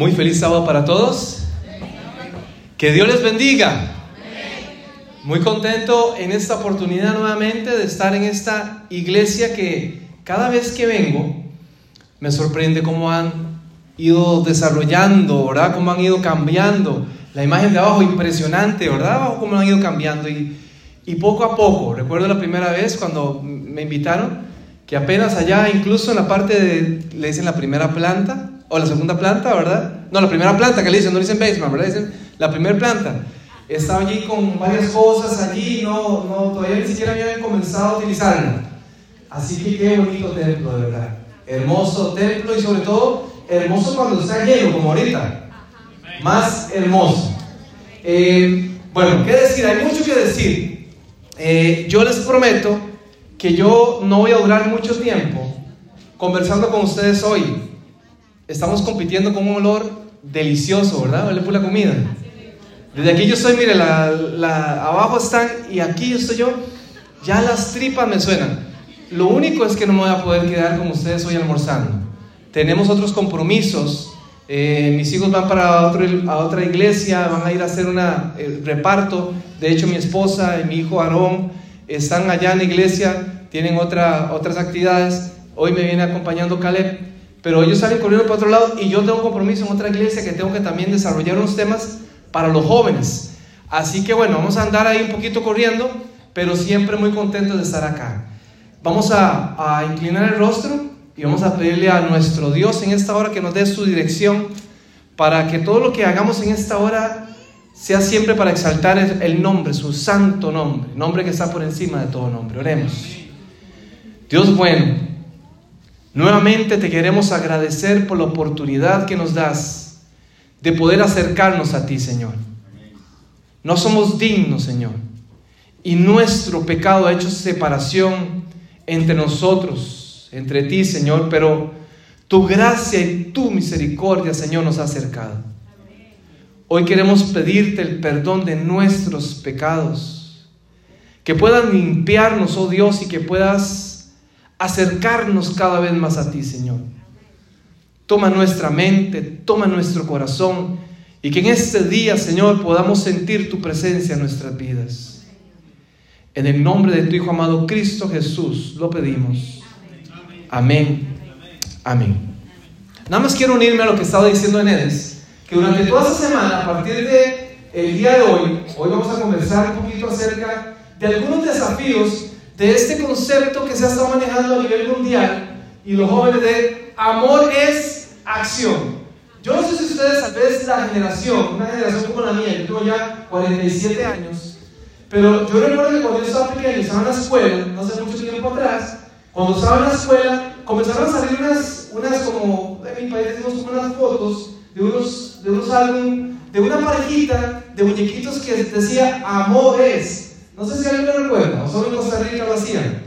Muy feliz sábado para todos. Que Dios les bendiga. Muy contento en esta oportunidad nuevamente de estar en esta iglesia que cada vez que vengo me sorprende cómo han ido desarrollando, ¿verdad? Cómo han ido cambiando. La imagen de abajo impresionante, ¿verdad? Abajo cómo han ido cambiando y, y poco a poco. Recuerdo la primera vez cuando me invitaron que apenas allá, incluso en la parte de, le dicen la primera planta, o la segunda planta, ¿verdad? No, la primera planta que le dicen, no le dicen basement, ¿verdad? Dicen la primera planta. Estaba allí con varias cosas allí, no, no, todavía ni siquiera habían comenzado a utilizarla. Así que qué bonito templo, de verdad. Hermoso templo y sobre todo hermoso cuando está lleno, como ahorita. Más hermoso. Eh, bueno, ¿qué decir? Hay mucho que decir. Eh, yo les prometo que yo no voy a durar mucho tiempo conversando con ustedes hoy. Estamos compitiendo con un olor delicioso, ¿verdad? Huele por la comida. Desde aquí yo estoy, mire, la, abajo están y aquí estoy yo. Ya las tripas me suenan. Lo único es que no me voy a poder quedar con ustedes hoy almorzando. Tenemos otros compromisos. Eh, mis hijos van para otro, a otra iglesia, van a ir a hacer un reparto. De hecho, mi esposa y mi hijo Aarón están allá en la iglesia, tienen otra, otras actividades. Hoy me viene acompañando Caleb. Pero ellos salen corriendo para otro lado y yo tengo compromiso en otra iglesia que tengo que también desarrollar unos temas para los jóvenes. Así que bueno, vamos a andar ahí un poquito corriendo, pero siempre muy contentos de estar acá. Vamos a inclinar el rostro y vamos a pedirle a nuestro Dios en esta hora que nos dé su dirección para que todo lo que hagamos en esta hora sea siempre para exaltar el nombre, su santo nombre, nombre que está por encima de todo nombre. Oremos. Dios bueno. Nuevamente te queremos agradecer por la oportunidad que nos das de poder acercarnos a ti, Señor. No somos dignos, Señor. Y nuestro pecado ha hecho separación entre nosotros, entre ti, Señor, pero tu gracia y tu misericordia, Señor, nos ha acercado. Hoy queremos pedirte el perdón de nuestros pecados, que puedan limpiarnos, oh Dios, y que puedas acercarnos cada vez más a ti, Señor. Toma nuestra mente, toma nuestro corazón y que en este día, Señor, podamos sentir tu presencia en nuestras vidas. En el nombre de tu Hijo amado Cristo Jesús lo pedimos. Amén. Amén. Nada más quiero unirme a lo que estaba diciendo Enedes, que durante toda esta semana, a partir de el día de hoy, hoy vamos a conversar un poquito acerca de algunos desafíos de este concepto que se ha estado manejando a nivel mundial y los jóvenes de amor es acción. Yo no sé si ustedes tal vez la generación, una generación como la mía, yo tengo ya 47 años, pero yo recuerdo que cuando yo estaba pequeño, estaba en la escuela, no hace mucho tiempo atrás, cuando estaba en la escuela, comenzaron a salir unas, unas como, en mi país decimos como unas fotos de unos, de unos álbum, de una parejita de muñequitos que decía amor es. No sé si alguien lo recuerda, o solo en Costa Rica lo hacían.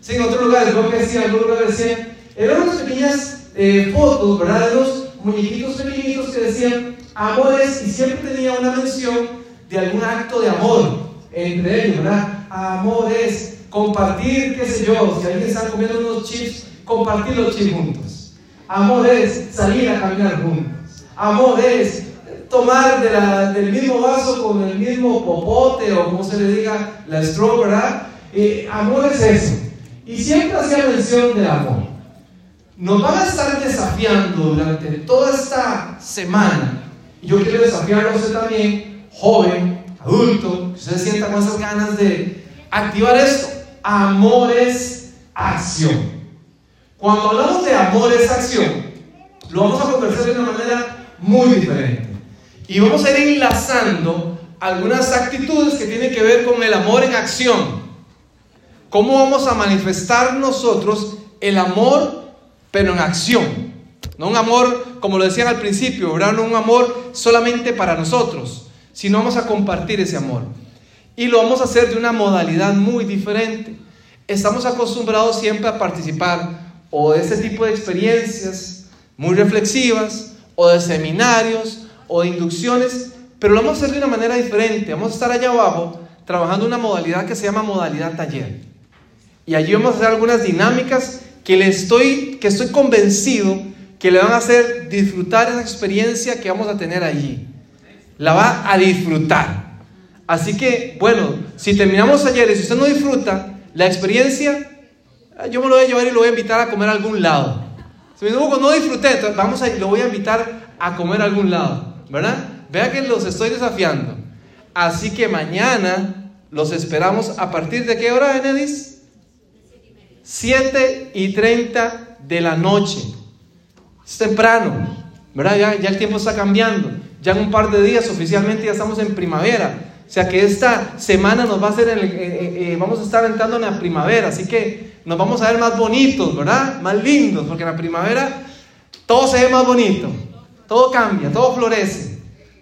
Sí, en otros lugares, creo que decían, en algunos lugares decían. Eran unas pequeñas fotos, ¿verdad? De unos muñequitos pequeñitos que decían amores y siempre tenía una mención de algún acto de amor entre ellos, ¿verdad? Amores, compartir, qué sé yo, si alguien está comiendo unos chips, compartir los chips juntos. Amor es salir a caminar juntos. Amor es tomar de del mismo vaso con el mismo popote o como se le diga, la straw, ¿verdad? Eh, amor es eso. Y siempre hacía mención del amor. Nos van a estar desafiando durante toda esta semana. Y yo quiero desafiarlo a usted también, joven, adulto, que usted sienta con esas ganas de activar esto. Amor es acción. Cuando hablamos de amor es acción, lo vamos a conversar de una manera muy diferente. Y vamos a ir enlazando algunas actitudes que tienen que ver con el amor en acción. ¿Cómo vamos a manifestar nosotros el amor, pero en acción? No un amor, como lo decían al principio, ¿verdad? No un amor solamente para nosotros, sino vamos a compartir ese amor. Y lo vamos a hacer de una modalidad muy diferente. Estamos acostumbrados siempre a participar o de ese tipo de experiencias muy reflexivas, o de seminarios, o de inducciones, pero lo vamos a hacer de una manera diferente. Vamos a estar allá abajo trabajando una modalidad que se llama modalidad taller. Y allí vamos a hacer algunas dinámicas que, le estoy, que estoy convencido que le van a hacer disfrutar esa experiencia que vamos a tener allí. La va a disfrutar. Así que, bueno, si terminamos ayer y si usted no disfruta la experiencia, yo me lo voy a llevar y lo voy a invitar a comer a algún lado. Si me dijo, no disfruté, entonces vamos a, lo voy a invitar a comer a algún lado, ¿verdad? Vea que los estoy desafiando. Así que mañana los esperamos a partir de qué hora, Benedis? 7 y 30 de la noche. Es temprano, ¿verdad? Ya, el tiempo está cambiando. Ya en un par de días oficialmente ya estamos en primavera. O sea que esta semana nos va a hacer, eh, eh, eh, vamos a estar entrando en la primavera, así que nos vamos a ver más bonitos, ¿verdad? Más lindos, porque en la primavera todo se ve más bonito, todo cambia, todo florece,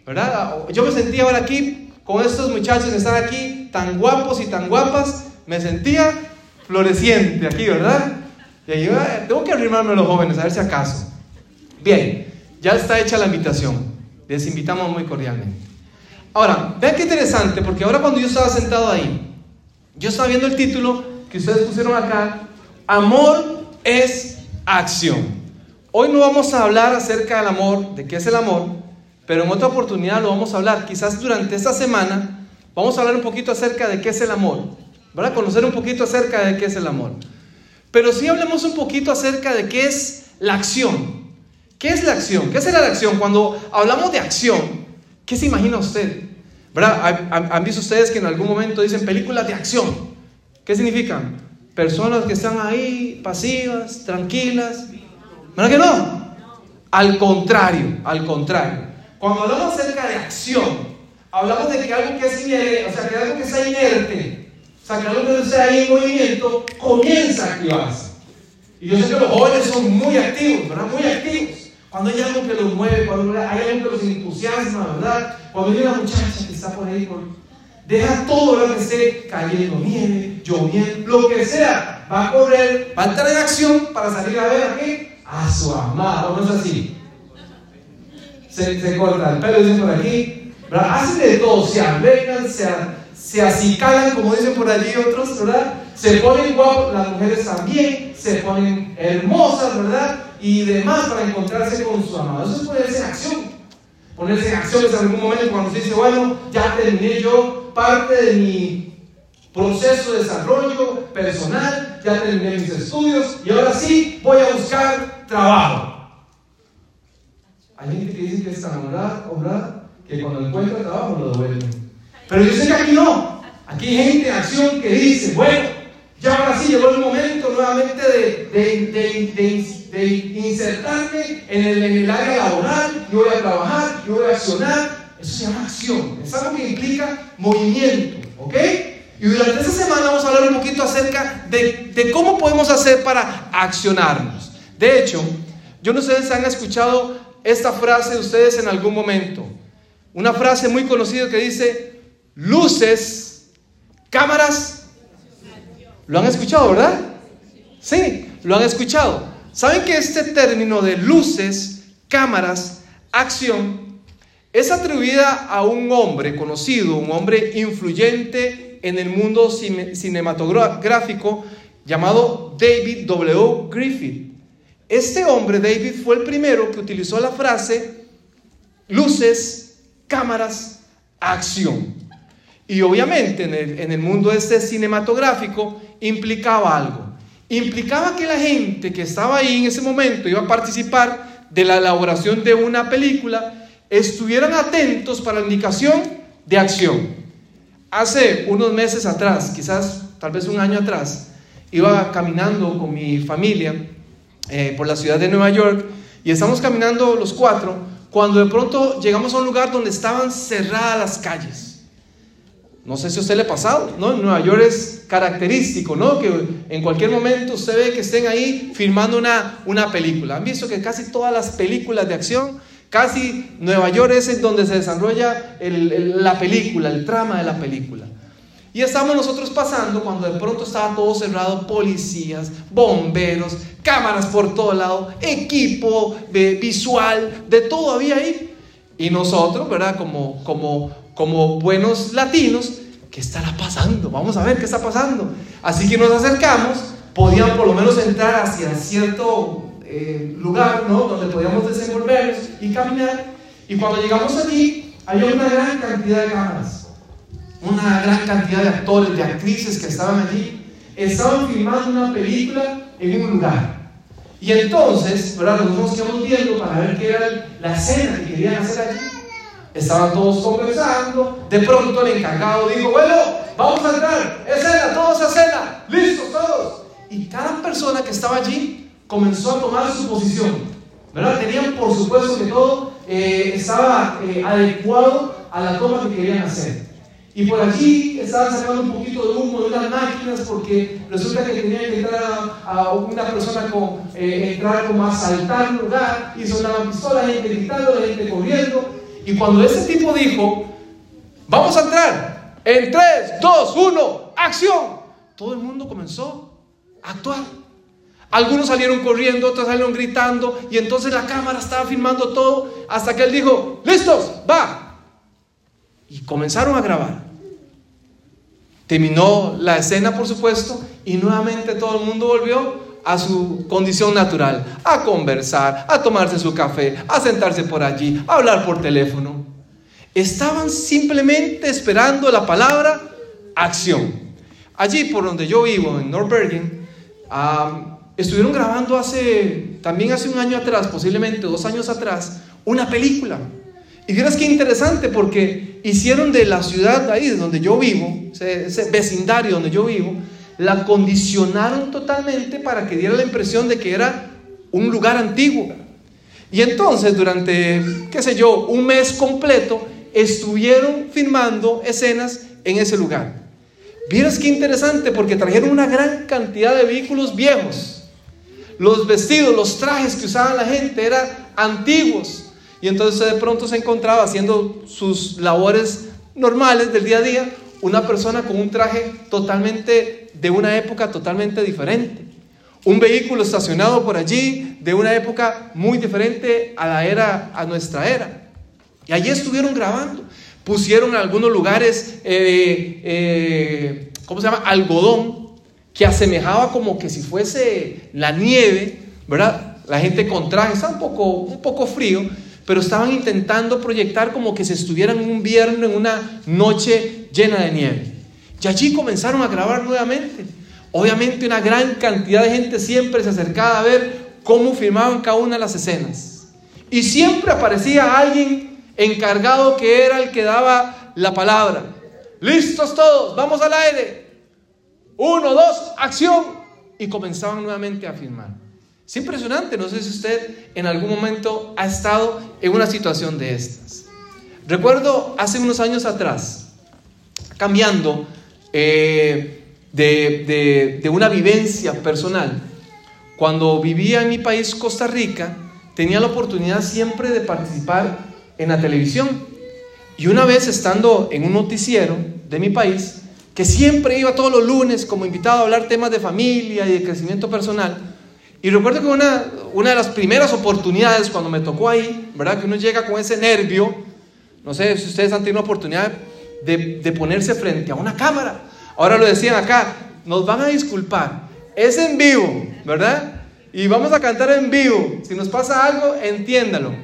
¿verdad? Yo me sentía ahora aquí con estos muchachos que están aquí, tan guapos y tan guapas, me sentía floreciente aquí, ¿verdad? Y ahí tengo que arrimarme a los jóvenes, a ver si acaso. Bien, ya está hecha la invitación, les invitamos muy cordialmente. Ahora, vean qué interesante, porque ahora cuando yo estaba sentado ahí, yo estaba viendo el título que ustedes pusieron acá, Amor es acción. Hoy no vamos a hablar acerca del amor, de qué es el amor, pero en otra oportunidad lo vamos a hablar. Quizás durante esta semana vamos a hablar un poquito acerca de qué es el amor, ¿verdad? Conocer un poquito acerca de qué es el amor. Pero sí hablemos un poquito acerca de qué es la acción. ¿Qué es la acción? ¿Qué será la acción? Cuando hablamos de acción, ¿Qué se imagina usted? ¿Verdad? ¿Han, visto ustedes que en algún momento dicen películas de acción? ¿Qué significan? Personas que están ahí pasivas, tranquilas. ¿Verdad que no? Al contrario, al contrario. Cuando hablamos acerca de acción, hablamos de que algo que es inerte, o sea, que algo que está inerte, o sea, que algo que está ahí en movimiento, comienza a activarse. Y yo sé que los jóvenes son muy activos, ¿verdad? Muy activos. Cuando hay algo que los mueve, cuando hay algo que los entusiasma, ¿verdad? Cuando hay una muchacha que está por ahí, deja todo lo que esté cayendo, nieve, lloviendo, lo que sea, va a correr, va a entrar en acción para salir a ver a qué? A su amado, no es así. Se, se corta el pelo, dicen por aquí, ¿verdad? Hacen de todo, se alegran, se, se acicalan, como dicen por allí otros, ¿verdad? Se ponen guapos, las mujeres también, se ponen hermosas, ¿verdad? y demás para encontrarse con su amado. Eso es ponerse en acción. Ponerse en acción es en algún momento cuando se dice, bueno, ya terminé yo parte de mi proceso de desarrollo personal, ya terminé mis estudios y ahora sí voy a buscar trabajo. Hay gente que dice que está enamorada, obrada, que cuando encuentra trabajo lo devuelve. Pero yo sé que aquí no. Aquí hay gente en acción que dice, bueno, ya ahora sí llegó el momento nuevamente de insertarme en el, en el área laboral, yo voy a trabajar, yo voy a accionar. Eso se llama acción. Es algo que implica movimiento. ¿Ok? Y durante esta semana vamos a hablar un poquito acerca de, cómo podemos hacer para accionarnos. De hecho, yo no sé si han escuchado esta frase de ustedes en algún momento. Una frase muy conocida que dice, luces, cámaras. ¿Lo han escuchado, verdad? Sí, lo han escuchado. ¿Saben que este término de luces, cámaras, acción es atribuida a un hombre conocido, un hombre influyente en el mundo cinematográfico llamado David W. Griffith? Este hombre, David, fue el primero que utilizó la frase luces, cámaras, acción. Y obviamente en el, en el mundo este cinematográfico implicaba algo implicaba que la gente que estaba ahí en ese momento iba a participar de la elaboración de una película, estuvieran atentos para la indicación de acción. Hace unos meses atrás, quizás tal vez un año atrás, iba caminando con mi familia eh, por la ciudad de Nueva York y estamos caminando los cuatro cuando de pronto llegamos a un lugar donde estaban cerradas las calles. No sé si a usted le ha pasado, ¿no? En Nueva York es característico, ¿no? Que en cualquier momento usted ve que estén ahí filmando una, una película. Han visto que casi todas las películas de acción, casi Nueva York es en donde se desarrolla la película, el trama de la película. Y estamos nosotros pasando cuando de pronto estaba todo cerrado, policías, bomberos, cámaras por todo lado, equipo de, visual, de todo había ahí. Y nosotros, ¿verdad? Como, como como buenos latinos, ¿qué estará pasando? Vamos a ver qué está pasando. Así que nos acercamos, podían por lo menos entrar hacia cierto eh, lugar ¿no? donde podíamos desenvolvernos y caminar. Y cuando llegamos allí, había una gran cantidad de cámaras, una gran cantidad de actores, de actrices que estaban allí. Estaban filmando una película en un lugar. Y entonces, ¿verdad? Nosotros quedamos viendo para ver qué era la escena que querían hacer allí. Estaban todos conversando. De pronto el encargado dijo, bueno, vamos a entrar. Escena, todos a escena. Listos todos. Y cada persona que estaba allí comenzó a tomar su posición. ¿Verdad? Tenían por supuesto que todo eh, estaba eh, adecuado a la toma que querían hacer. Y por allí estaban sacando un poquito de humo de unas máquinas porque resulta que tenían que entrar a, una persona con, eh, entrar como a saltar un lugar y sonaban pistolas, gente gritando, la gente corriendo. Y cuando ese tipo dijo, vamos a entrar, en 3, 2, 1, acción, todo el mundo comenzó a actuar. Algunos salieron corriendo, otros salieron gritando y entonces la cámara estaba filmando todo hasta que él dijo, listos, va. Y comenzaron a grabar. Terminó la escena, por supuesto, y nuevamente todo el mundo volvió a su condición natural, a conversar, a tomarse su café, a sentarse por allí, a hablar por teléfono. Estaban simplemente esperando la palabra acción. Allí por donde yo vivo, en North Bergen, estuvieron grabando hace, también hace un año atrás, posiblemente dos años atrás, una película. Y vieras qué interesante porque hicieron de la ciudad ahí, de donde yo vivo, ese vecindario donde yo vivo, la condicionaron totalmente para que diera la impresión de que era un lugar antiguo. Y entonces durante, qué sé yo, un mes completo, estuvieron filmando escenas en ese lugar. Vieras qué interesante porque trajeron una gran cantidad de vehículos viejos. Los vestidos, los trajes que usaban la gente eran antiguos. Y entonces de pronto se encontraba haciendo sus labores normales del día a día una persona con un traje totalmente de una época totalmente diferente. Un vehículo estacionado por allí de una época muy diferente a la era, a nuestra era. Y allí estuvieron grabando. Pusieron en algunos lugares, eh, eh, ¿cómo se llama? Algodón, que asemejaba como que si fuese la nieve, ¿verdad? La gente con traje, un poco, un poco frío, pero estaban intentando proyectar como que se estuvieran en un invierno, en una noche llena de nieve. Y allí comenzaron a grabar nuevamente. Obviamente una gran cantidad de gente siempre se acercaba a ver cómo filmaban cada una de las escenas. Y siempre aparecía alguien encargado que era el que daba la palabra. Listos todos, vamos al aire. Uno, dos, acción. Y comenzaban nuevamente a filmar. Es impresionante, no sé si usted en algún momento ha estado en una situación de estas. Recuerdo hace unos años atrás, cambiando eh, de, una vivencia personal. Cuando vivía en mi país, Costa Rica, tenía la oportunidad siempre de participar en la televisión. Y una vez estando en un noticiero de mi país, que siempre iba todos los lunes como invitado a hablar temas de familia y de crecimiento personal, y recuerdo que una, una de las primeras oportunidades cuando me tocó ahí, ¿verdad? Que uno llega con ese nervio, no sé si ustedes han tenido la oportunidad de, ponerse frente a una cámara. Ahora lo decían acá, nos van a disculpar. Es en vivo, ¿verdad? Y vamos a cantar en vivo. Si nos pasa algo, entiéndalo.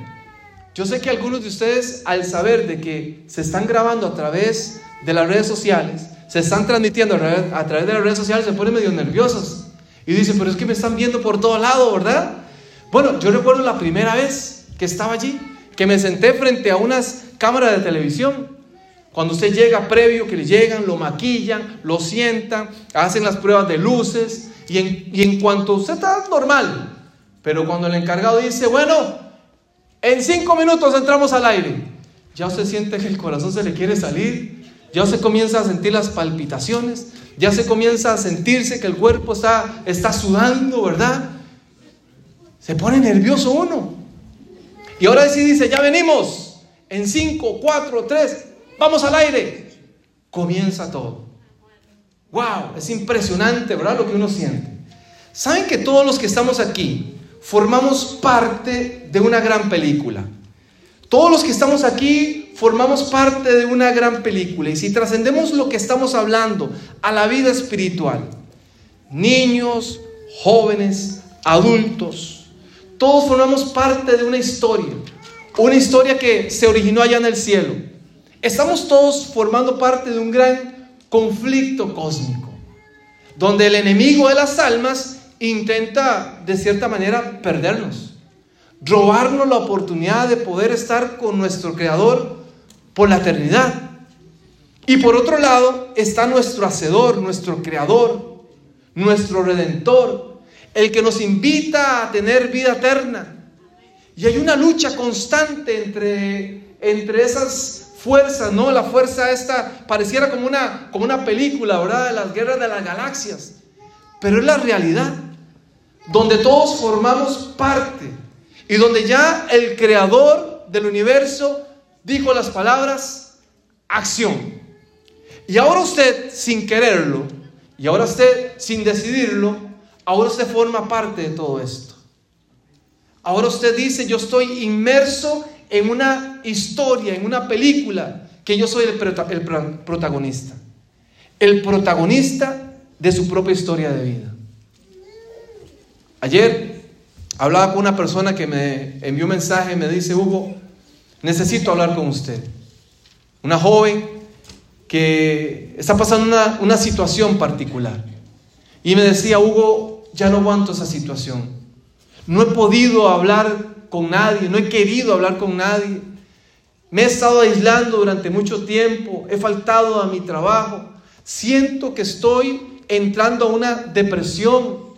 Yo sé que algunos de ustedes, al saber de que se están grabando a través de las redes sociales, se están transmitiendo a través de las redes sociales, se ponen medio nerviosos. Y dicen, pero es que me están viendo por todo lado, ¿verdad? Bueno, yo recuerdo la primera vez que estaba allí, que me senté frente a unas cámaras de televisión cuando usted llega previo, que le llegan, lo maquillan, lo sientan, hacen las pruebas de luces y en, y en cuanto usted está normal, pero cuando el encargado dice, bueno, en cinco minutos entramos al aire, ya usted siente que el corazón se le quiere salir, ya se comienza a sentir las palpitaciones, ya se comienza a sentirse que el cuerpo está, está sudando, ¿verdad? Se pone nervioso uno. Y ahora sí dice, ya venimos, en cinco, cuatro, tres, vamos al aire. Comienza todo. Wow, es impresionante, ¿verdad? Lo que uno siente. ¿Saben que todos los que estamos aquí formamos parte de una gran película? Todos los que estamos aquí formamos parte de una gran película. Y si trascendemos lo que estamos hablando a la vida espiritual, niños, jóvenes, adultos, todos formamos parte de una historia, una historia que se originó allá en el cielo. Estamos todos formando parte de un gran conflicto cósmico, donde el enemigo de las almas intenta de cierta manera perdernos, robarnos la oportunidad de poder estar con nuestro Creador por la eternidad. Y por otro lado está nuestro Hacedor, nuestro Creador, nuestro Redentor, el que nos invita a tener vida eterna. Y hay una lucha constante entre, entre esas fuerzas, ¿no? La fuerza esta pareciera como una, como una película, ¿verdad? De las guerras de las galaxias. Pero es la realidad donde todos formamos parte y donde ya el creador del universo dijo las palabras acción. Y ahora usted, sin quererlo, y ahora usted, sin decidirlo, ahora usted forma parte de todo esto. Ahora usted dice, yo estoy inmerso en una historia, en una película, que yo soy el, el protagonista. El protagonista de su propia historia de vida. Ayer hablaba con una persona que me envió un mensaje y me dice, Hugo, necesito hablar con usted. Una joven que está pasando una, situación particular. Y me decía, Hugo, ya no aguanto esa situación. No he podido hablar con nadie, no he querido hablar con nadie. Me he estado aislando durante mucho tiempo, he faltado a mi trabajo. Siento que estoy entrando a una depresión.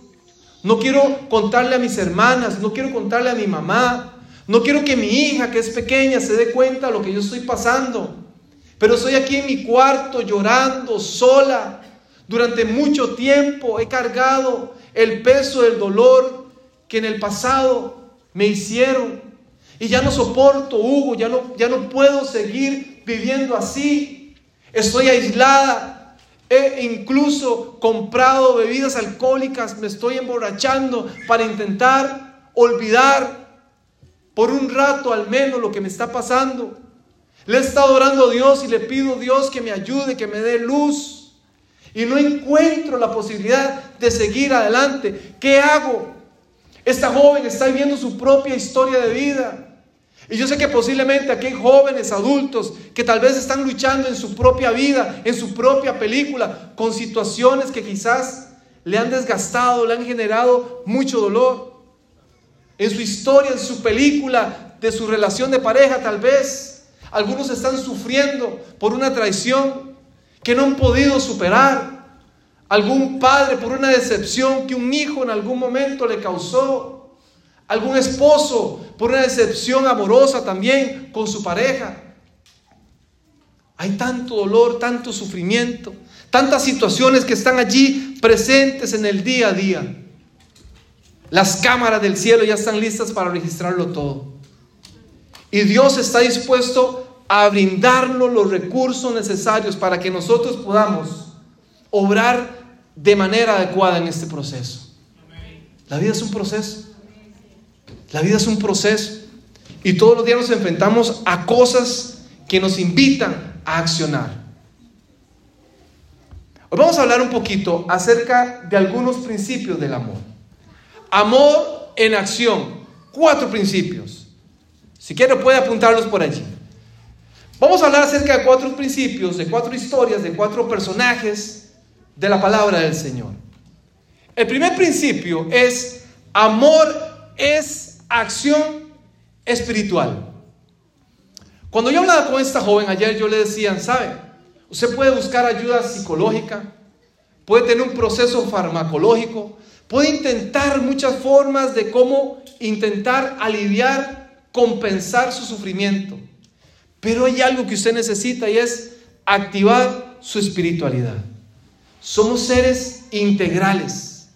No quiero contarle a mis hermanas, no quiero contarle a mi mamá, no quiero que mi hija, que es pequeña, se dé cuenta de lo que yo estoy pasando. Pero estoy aquí en mi cuarto llorando sola. Durante mucho tiempo he cargado el peso del dolor que en el pasado me hicieron. Y ya no soporto, Hugo, ya no, ya no puedo seguir viviendo así. Estoy aislada, He incluso comprado bebidas alcohólicas, me estoy emborrachando para intentar olvidar por un rato al menos lo que me está pasando. Le he estado orando a Dios y le pido a Dios que me ayude, que me dé luz. Y no encuentro la posibilidad de seguir adelante. ¿Qué hago? Esta joven está viviendo su propia historia de vida. Y yo sé que posiblemente aquí hay jóvenes, adultos, que tal vez están luchando en su propia vida, en su propia película, con situaciones que quizás le han desgastado, le han generado mucho dolor. En su historia, en su película, de su relación de pareja tal vez. Algunos están sufriendo por una traición que no han podido superar. Algún padre por una decepción que un hijo en algún momento le causó algún esposo por una decepción amorosa también con su pareja. Hay tanto dolor, tanto sufrimiento, tantas situaciones que están allí presentes en el día a día. Las cámaras del cielo ya están listas para registrarlo todo. Y Dios está dispuesto a brindarnos los recursos necesarios para que nosotros podamos obrar de manera adecuada en este proceso. La vida es un proceso. La vida es un proceso y todos los días nos enfrentamos a cosas que nos invitan a accionar. Hoy vamos a hablar un poquito acerca de algunos principios del amor. Amor en acción. Cuatro principios. Si quiere puede apuntarlos por allí. Vamos a hablar acerca de cuatro principios, de cuatro historias, de cuatro personajes de la palabra del Señor. El primer principio es amor es acción espiritual. Cuando yo hablaba con esta joven ayer, yo le decía, ¿sabe? Usted puede buscar ayuda psicológica, puede tener un proceso farmacológico, puede intentar muchas formas de cómo intentar aliviar, compensar su sufrimiento. Pero hay algo que usted necesita y es activar su espiritualidad. Somos seres integrales.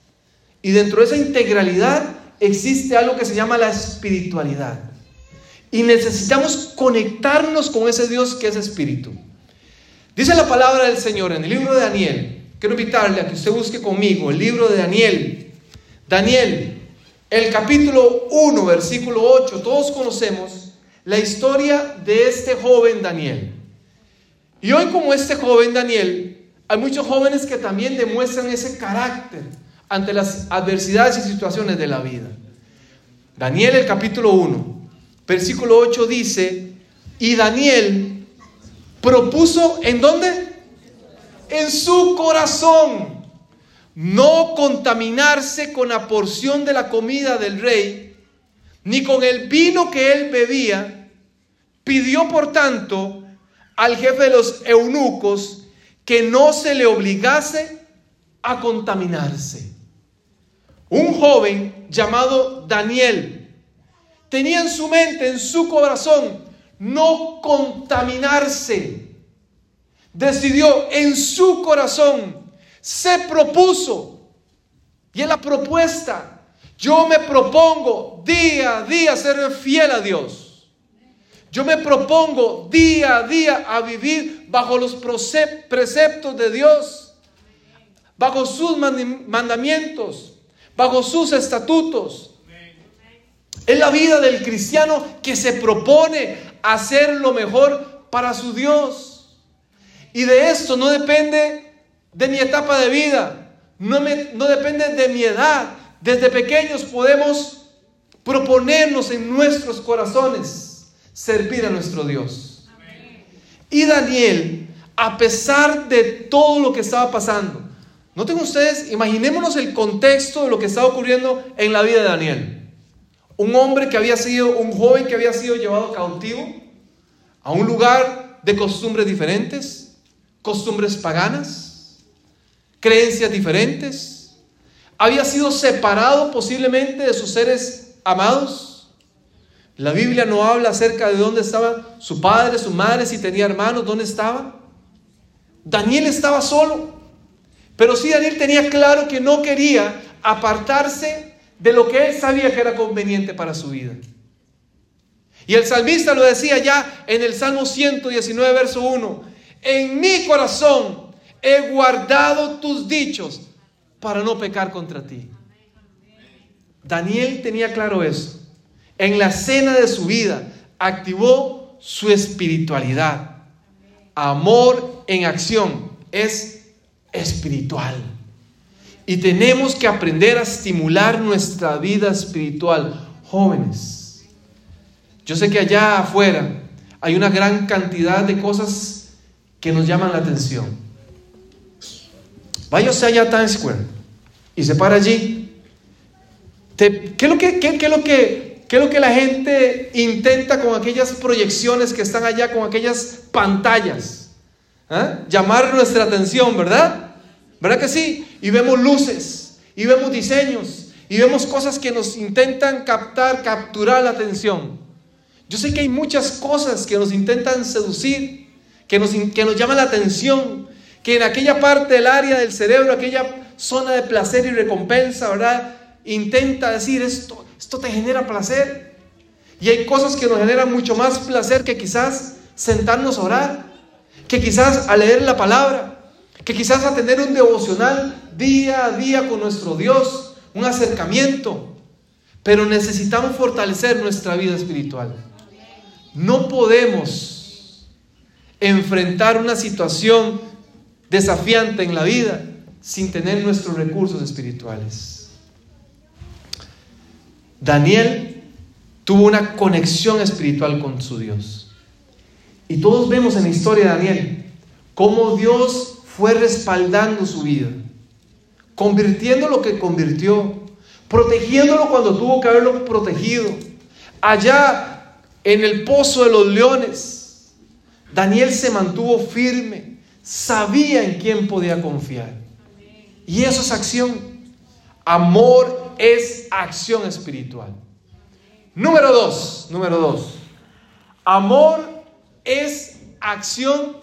Y dentro de esa integralidad existe algo que se llama la espiritualidad. Y necesitamos conectarnos con ese Dios que es espíritu. Dice la palabra del Señor en el libro de Daniel. Quiero invitarle a que usted busque conmigo el libro de Daniel. Daniel, el capítulo 1, versículo 8. Todos conocemos la historia de este joven Daniel. Y hoy como este joven Daniel, hay muchos jóvenes que también demuestran ese carácter ante las adversidades y situaciones de la vida. Daniel el capítulo 1, versículo 8 dice, y Daniel propuso en dónde? En su corazón no contaminarse con la porción de la comida del rey, ni con el vino que él bebía, pidió por tanto al jefe de los eunucos que no se le obligase a contaminarse. Un joven llamado Daniel tenía en su mente, en su corazón, no contaminarse. Decidió en su corazón, se propuso, y en la propuesta, yo me propongo día a día ser fiel a Dios. Yo me propongo día a día a vivir bajo los preceptos de Dios, bajo sus mandamientos, bajo sus estatutos. Es la vida del cristiano que se propone hacer lo mejor para su Dios. Y de esto no depende de mi etapa de vida, no, no depende de mi edad. Desde pequeños podemos proponernos en nuestros corazones servir a nuestro Dios. Y Daniel, a pesar de todo lo que estaba pasando, Noten ustedes, imaginémonos el contexto de lo que estaba ocurriendo en la vida de Daniel. Un hombre que había sido, un joven que había sido llevado cautivo a un lugar de costumbres diferentes, costumbres paganas, creencias diferentes. Había sido separado posiblemente de sus seres amados. La Biblia no habla acerca de dónde estaba su padre, su madre, si tenía hermanos, dónde estaba. Daniel estaba solo. Pero sí Daniel tenía claro que no quería apartarse de lo que él sabía que era conveniente para su vida. Y el salmista lo decía ya en el Salmo 119, verso 1. En mi corazón he guardado tus dichos para no pecar contra ti. Daniel tenía claro eso. En la cena de su vida activó su espiritualidad. Amor en acción es espiritual. Y tenemos que aprender a estimular nuestra vida espiritual. Jóvenes, yo sé que allá afuera hay una gran cantidad de cosas que nos llaman la atención. Váyase allá a Times Square y se para allí. ¿Qué, es lo que, qué es lo que, qué es lo que la gente intenta con aquellas proyecciones que están allá, con aquellas pantallas? ¿Ah? Llamar nuestra atención, ¿verdad? ¿Verdad que sí? Y vemos luces, y vemos diseños, y vemos cosas que nos intentan captar, capturar la atención. Yo sé que hay muchas cosas que nos intentan seducir, que nos, que nos llaman la atención, que en aquella parte del área del cerebro, aquella zona de placer y recompensa, ¿verdad? Intenta decir, esto, esto te genera placer. Y hay cosas que nos generan mucho más placer que quizás sentarnos a orar, que quizás a leer la palabra, que quizás a tener un devocional día a día con nuestro Dios, un acercamiento, pero necesitamos fortalecer nuestra vida espiritual. No podemos enfrentar una situación desafiante en la vida sin tener nuestros recursos espirituales. Daniel tuvo una conexión espiritual con su Dios. Y todos vemos en la historia de Daniel cómo Dios fue respaldando su vida, convirtiendo lo que convirtió, protegiéndolo cuando tuvo que haberlo protegido. Allá en el pozo de los leones, Daniel se mantuvo firme, sabía en quién podía confiar. Y eso es acción. Amor es acción espiritual. Número dos, número dos. Amor es acción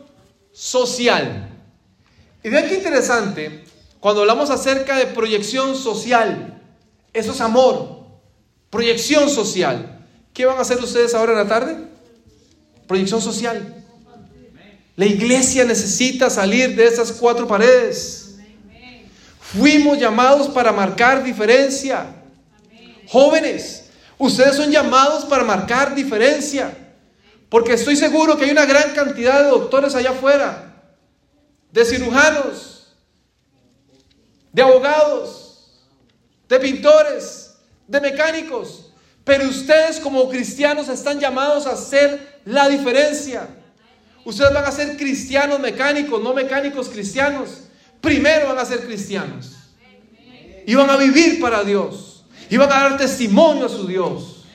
social. Y vean qué interesante, cuando hablamos acerca de proyección social, eso es amor, proyección social. ¿Qué van a hacer ustedes ahora en la tarde? Proyección social. La iglesia necesita salir de esas cuatro paredes. Fuimos llamados para marcar diferencia. Jóvenes, ustedes son llamados para marcar diferencia. Porque estoy seguro que hay una gran cantidad de doctores allá afuera de cirujanos, de abogados, de pintores, de mecánicos, Pero ustedes como cristianos están llamados a hacer la diferencia. Ustedes van a ser cristianos mecánicos, no mecánicos cristianos. Primero van a ser cristianos. Y van a vivir para Dios. Y van a dar testimonio a su Dios.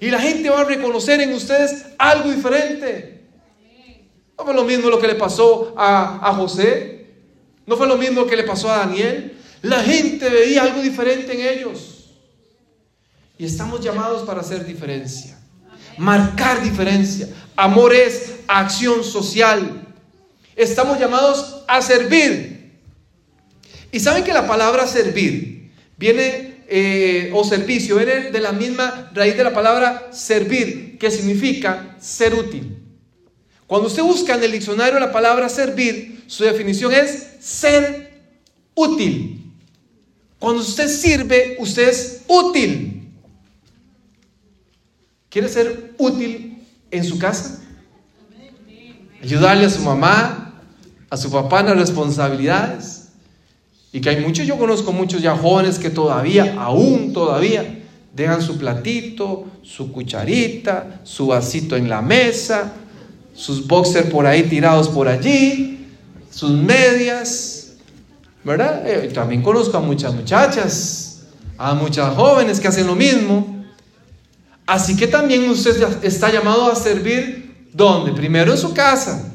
Y la gente va a reconocer en ustedes algo diferente. No fue lo mismo lo que le pasó a, a José. No fue lo mismo que le pasó a Daniel. La gente veía algo diferente en ellos. Y estamos llamados para hacer diferencia. Marcar diferencia. Amor es acción social. Estamos llamados a servir. Y saben que la palabra servir viene, eh, o servicio, viene de la misma raíz de la palabra servir, que significa ser útil. Cuando usted busca en el diccionario la palabra servir, su definición es ser útil. Cuando usted sirve, usted es útil. ¿Quiere ser útil en su casa? Ayudarle a su mamá, a su papá en las responsabilidades. Y que hay muchos, yo conozco muchos ya jóvenes que todavía, aún todavía, dejan su platito, su cucharita, su vasito en la mesa, sus boxers por ahí tirados por allí, sus medias, ¿verdad? Eh, también conozco a muchas muchachas, a muchas jóvenes que hacen lo mismo. Así que también usted está llamado a servir ¿Dónde? Primero en su casa.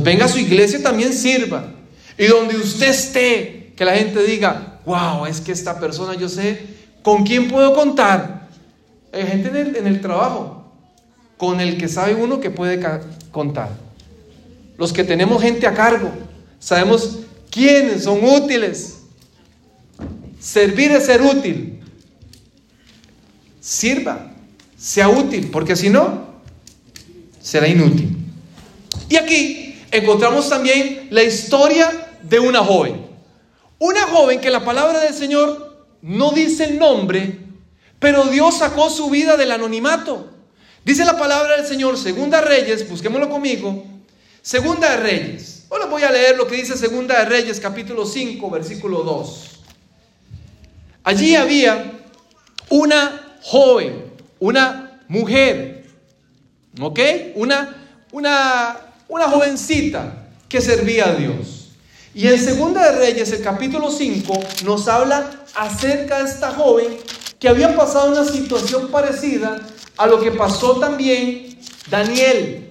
Venga a su iglesia también sirva. Y donde usted esté, que la gente diga, wow, es que esta persona yo sé con quién puedo contar. Hay gente en el trabajo con el que sabe uno que puede contar. Los que tenemos gente a cargo, sabemos quiénes son útiles. Servir es ser útil. Sirva, sea útil, porque si no, será inútil. Y aquí encontramos también la historia de una joven. Una joven que la palabra del Señor no dice el nombre, pero Dios sacó su vida del anonimato. Dice la palabra del Señor, Segunda Reyes, busquémoslo conmigo, Segunda de Reyes. Ahora voy a leer lo que dice Segunda de Reyes, capítulo 5, versículo 2. Allí había una joven, una mujer ¿Ok? Una, una, una jovencita que servía a Dios. Y en Segunda de Reyes, el capítulo 5, nos habla acerca de esta joven que había pasado una situación parecida a lo que pasó también Daniel.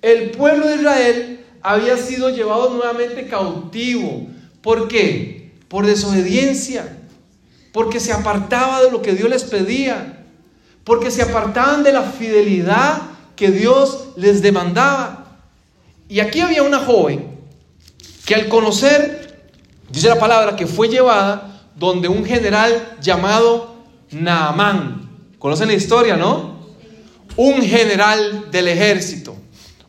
El pueblo de Israel había sido llevado nuevamente cautivo. ¿Por qué? Por desobediencia. Porque se apartaba de lo que Dios les pedía. Porque se apartaban de la fidelidad que Dios les demandaba. Y aquí había una joven que al conocer, dice la palabra, que fue llevada donde un general llamado Naamán. ¿Conocen la historia, no? Un general del ejército,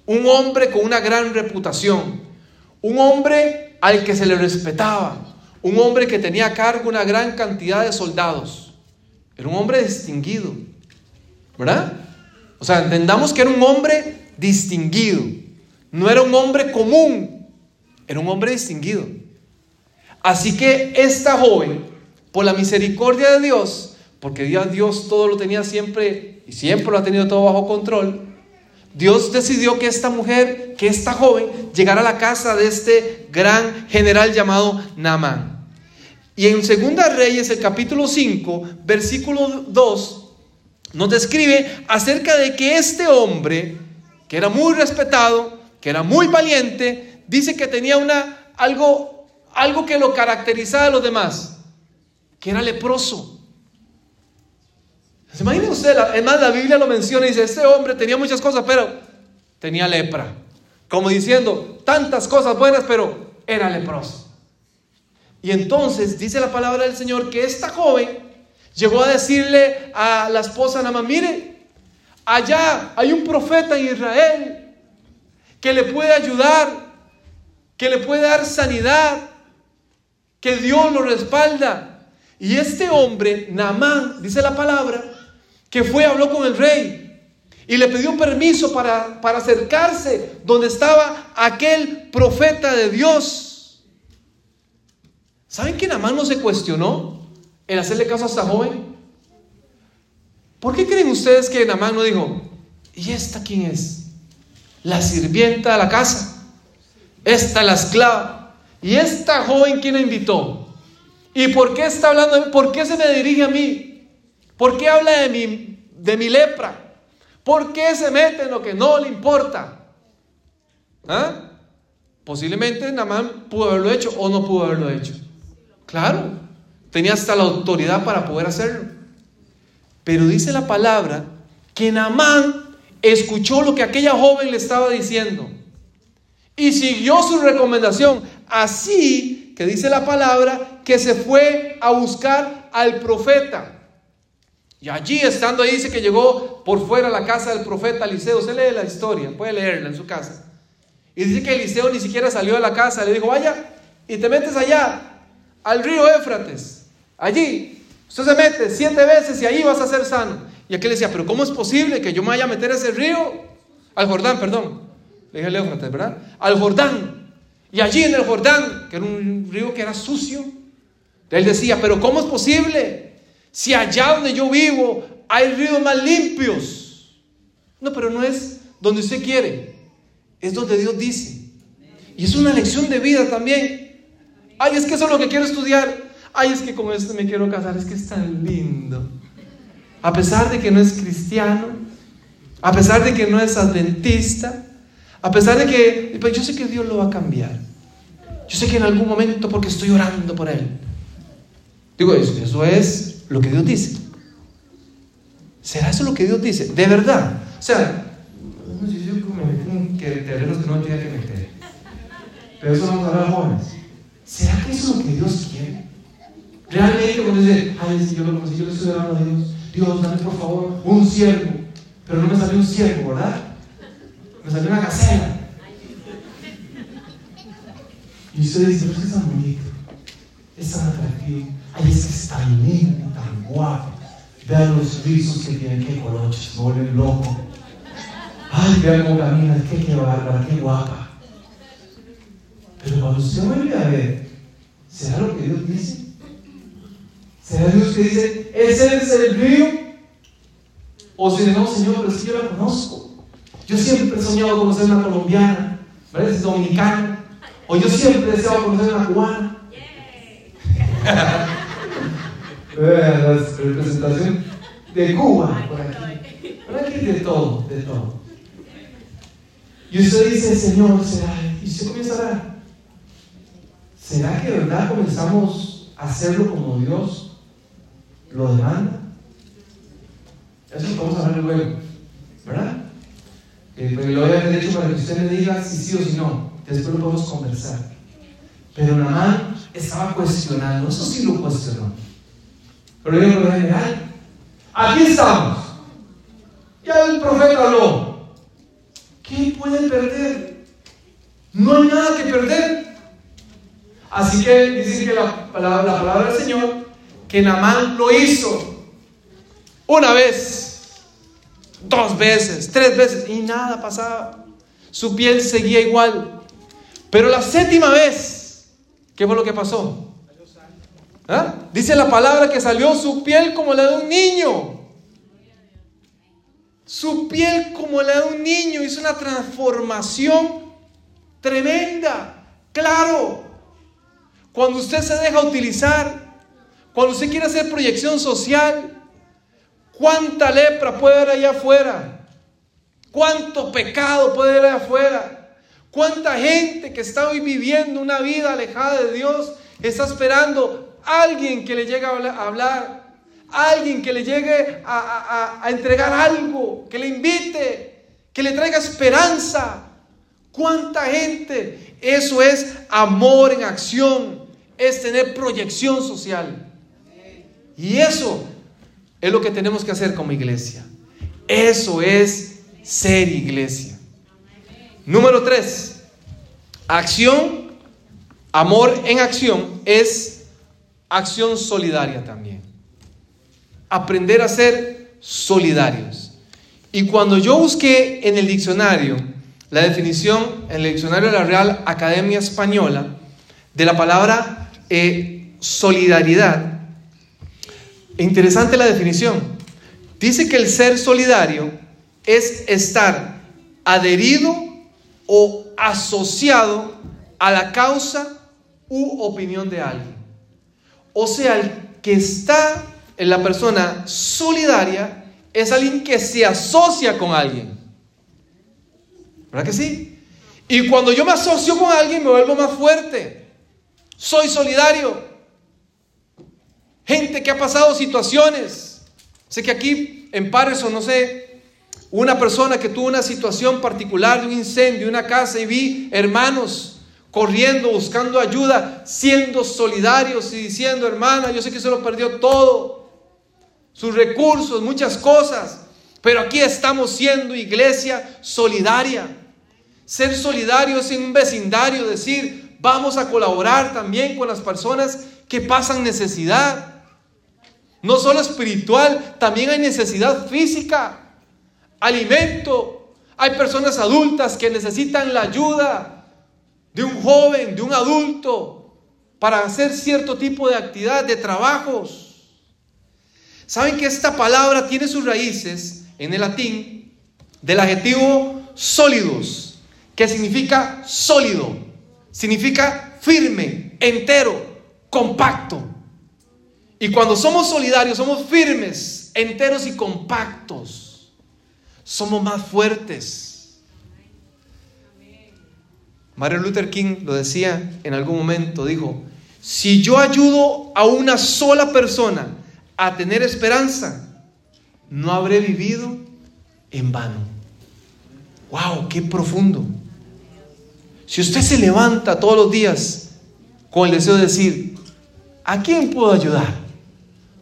un hombre con una gran reputación, un hombre al que se le respetaba, un hombre que tenía a cargo una gran cantidad de soldados. Era un hombre distinguido, ¿verdad? O sea, entendamos que era un hombre distinguido. No era un hombre común, era un hombre distinguido. Así que esta joven, por la misericordia de Dios, porque Dios, Dios todo lo tenía siempre y siempre lo ha tenido todo bajo control, Dios decidió que esta mujer, que esta joven, llegara a la casa de este gran general llamado Naamán. Y en Segunda Reyes, el capítulo 5, versículo 2, nos describe acerca de que este hombre, que era muy respetado, que era muy valiente, dice que tenía una, algo, algo que lo caracterizaba a los demás, que era leproso. ¿Se imagina usted? Es más, la Biblia lo menciona y dice, este hombre tenía muchas cosas, pero tenía lepra. Como diciendo, tantas cosas buenas, pero era leproso. Y entonces dice la palabra del Señor que esta joven Llegó a decirle a la esposa Nama, mire, allá hay un profeta en Israel que le puede ayudar, que le puede dar sanidad, que Dios lo respalda. Y este hombre, Naamán, dice la palabra, que fue, habló con el rey y le pidió permiso para, para acercarse donde estaba aquel profeta de Dios. ¿Saben que Naamán no se cuestionó? el hacerle caso a esta joven? ¿Por qué creen ustedes que Namán no dijo, ¿y esta quién es? La sirvienta de la casa. Esta la esclava. ¿Y esta joven quién la invitó? ¿Y por qué está hablando? ¿Por qué se me dirige a mí? ¿Por qué habla de mi, de mi lepra? ¿Por qué se mete en lo que no le importa? ¿Ah? Posiblemente Namán pudo haberlo hecho o no pudo haberlo hecho. Claro, tenía hasta la autoridad para poder hacerlo. Pero dice la palabra que Namán escuchó lo que aquella joven le estaba diciendo y siguió su recomendación. Así que dice la palabra que se fue a buscar al profeta. Y allí estando ahí dice que llegó por fuera la casa del profeta Eliseo. Se lee la historia, puede leerla en su casa. Y dice que Eliseo ni siquiera salió de la casa, le dijo, vaya y te metes allá, al río Éfrates. Allí, usted se mete siete veces y ahí vas a ser sano. Y aquel decía, pero ¿cómo es posible que yo me vaya a meter a ese río? Al Jordán, perdón. Le dije al Éfrates, ¿verdad? Al Jordán. Y allí en el Jordán, que era un río que era sucio, él decía, pero ¿cómo es posible? Si allá donde yo vivo hay ríos más limpios. No, pero no es donde usted quiere es donde Dios dice. Y es una lección de vida también. Ay, es que eso es lo que quiero estudiar. Ay, es que con esto me quiero casar. Es que es tan lindo. A pesar de que no es cristiano, a pesar de que no es adventista, a pesar de que, pues yo sé que Dios lo va a cambiar. Yo sé que en algún momento, porque estoy orando por Él. Digo, eso, eso es lo que Dios dice. ¿Será eso lo que Dios dice? De verdad. O sea, que terrenos que no tiene que meter. Pero eso vamos a hablar jóvenes. ¿Será que eso es lo que Dios quiere? Realmente cuando dice, ay, si yo lo conocí, yo le estoy hablando a Dios, Dios, dame por favor un siervo. Pero no me salió un siervo, ¿verdad? Me salió una casera. Y usted dice, pero es que es tan bonito, es tan atractivo. Ay, es que es tan lindo, tan guapo. Vean los rizos que tiene, qué coloches, se vuelven loco. Ay, vea cómo camina, qué, qué bárbara, qué guapa. Pero cuando usted vuelve a ver, ¿será lo que Dios dice? ¿Será Dios que dice, ese es el río? O si no, Señor, pero si yo la conozco. Yo siempre he soñado conocer una colombiana, ¿verdad? Es dominicana. O yo siempre he deseado conocer una cubana. la representación de Cuba por aquí. Por aquí de todo, de todo. Y usted dice, Señor, ¿será? Y usted comienza a orar. ¿Será que de verdad comenzamos a hacerlo como Dios lo demanda? Eso lo vamos a hablar luego, ¿verdad? Eh, lo voy a haber hecho para que usted me diga si sí o si no. Después lo podemos conversar. Pero Namán estaba cuestionando, eso sí lo cuestionó. Pero yo lo general, aquí estamos. Ya el profeta habló. ¿Qué puede perder? No hay nada que perder. Así que dice que la, palabra del Señor, que Namán lo hizo una vez, dos veces, tres veces, y nada pasaba. Su piel seguía igual. Pero la séptima vez, ¿qué fue lo que pasó? ¿Ah? Dice la palabra que salió su piel como la de un niño. Su piel como la de un niño hizo una transformación tremenda. Claro, cuando usted se deja utilizar, cuando usted quiere hacer proyección social, ¿cuánta lepra puede haber allá afuera? ¿Cuánto pecado puede haber allá afuera? ¿Cuánta gente que está hoy viviendo una vida alejada de Dios está esperando a alguien que le llegue a hablar? alguien que le llegue a, entregar algo, que le invite, que le traiga esperanza. ¿Cuánta gente? Eso es amor en acción, es tener proyección social. Y eso es lo que tenemos que hacer como iglesia. Eso es ser iglesia. Número tres, acción, amor en acción es acción solidaria también aprender a ser solidarios. Y cuando yo busqué en el diccionario la definición, en el diccionario de la Real Academia Española, de la palabra eh, solidaridad, interesante la definición. Dice que el ser solidario es estar adherido o asociado a la causa u opinión de alguien. O sea, el que está en la persona solidaria es alguien que se asocia con alguien. ¿Verdad que sí? Y cuando yo me asocio con alguien me vuelvo más fuerte. Soy solidario. Gente que ha pasado situaciones. Sé que aquí en Pares o no sé, una persona que tuvo una situación particular de un incendio, una casa y vi hermanos corriendo, buscando ayuda, siendo solidarios y diciendo, hermana, yo sé que se lo perdió todo, sus recursos, muchas cosas, pero aquí estamos siendo iglesia solidaria. Ser solidarios en un vecindario, decir, vamos a colaborar también con las personas que pasan necesidad. No solo espiritual, también hay necesidad física, alimento. Hay personas adultas que necesitan la ayuda de un joven, de un adulto, para hacer cierto tipo de actividad, de trabajos. Saben que esta palabra tiene sus raíces en el latín del adjetivo sólidos, que significa sólido, significa firme, entero, compacto. Y cuando somos solidarios, somos firmes, enteros y compactos. Somos más fuertes. Martin Luther King lo decía en algún momento, dijo, si yo ayudo a una sola persona a tener esperanza, no habré vivido en vano. ¡Wow! ¡Qué profundo! Si usted se levanta todos los días con el deseo de decir, ¿a quién puedo ayudar?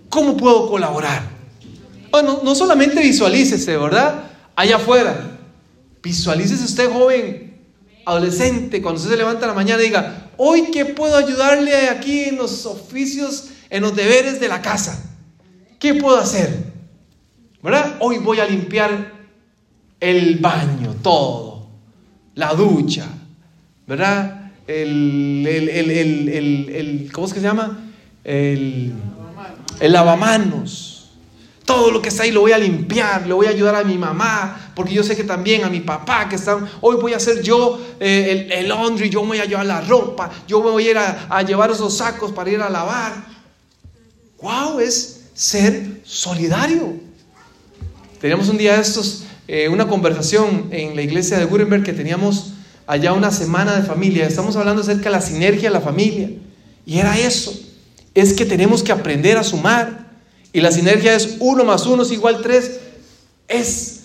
¿Cómo puedo colaborar? Bueno, no solamente visualícese, ¿verdad? Allá afuera. Visualícese usted, joven, adolescente, cuando usted se levanta en la mañana, diga, hoy que puedo ayudarle aquí en los oficios, en los deberes de la casa. ¿Qué puedo hacer? ¿Verdad? Hoy voy a limpiar el baño, todo, la ducha, ¿verdad? El, el, el, ¿cómo es que se llama? El, el lavamanos todo lo que está ahí lo voy a limpiar, le voy a ayudar a mi mamá, porque yo sé que también a mi papá que está, hoy voy a hacer yo eh, el, el, laundry, yo voy a llevar la ropa, yo voy a ir a, llevar esos sacos para ir a lavar. ¡Wow! Es ser solidario. Teníamos un día de estos, eh, una conversación en la iglesia de Gutenberg que teníamos allá una semana de familia. Estamos hablando acerca de la sinergia de la familia. Y era eso. Es que tenemos que aprender a sumar y la sinergia es 1 más 1 es igual 3, es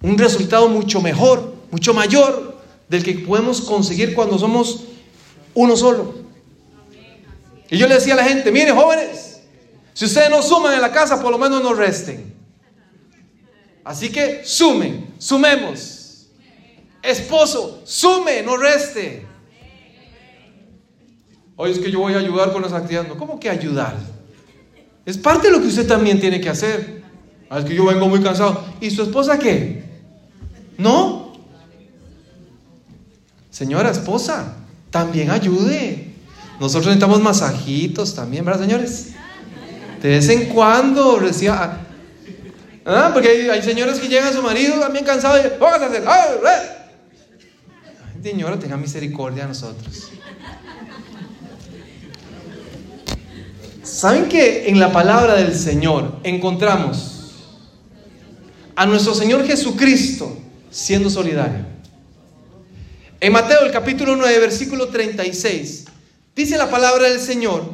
un resultado mucho mejor, mucho mayor del que podemos conseguir cuando somos uno solo. Y yo le decía a la gente, miren jóvenes, si ustedes no suman en la casa, por lo menos no resten. Así que sumen, sumemos. Esposo, sume, no reste. Oye, es que yo voy a ayudar con las actividades. ¿cómo que ayudar? Es parte de lo que usted también tiene que hacer. Ah, es que yo vengo muy cansado. ¿Y su esposa qué? ¿No? Señora esposa, también ayude. Nosotros necesitamos masajitos también, ¿verdad, señores? De vez en cuando reciba. Ah, ah porque hay, señores que llegan a su marido también cansados y vamos a hacer. Señora, tenga misericordia a nosotros. ¿Saben que en la palabra del Señor encontramos a nuestro Señor Jesucristo siendo solidario? En Mateo el capítulo 9, versículo 36, dice la palabra del Señor,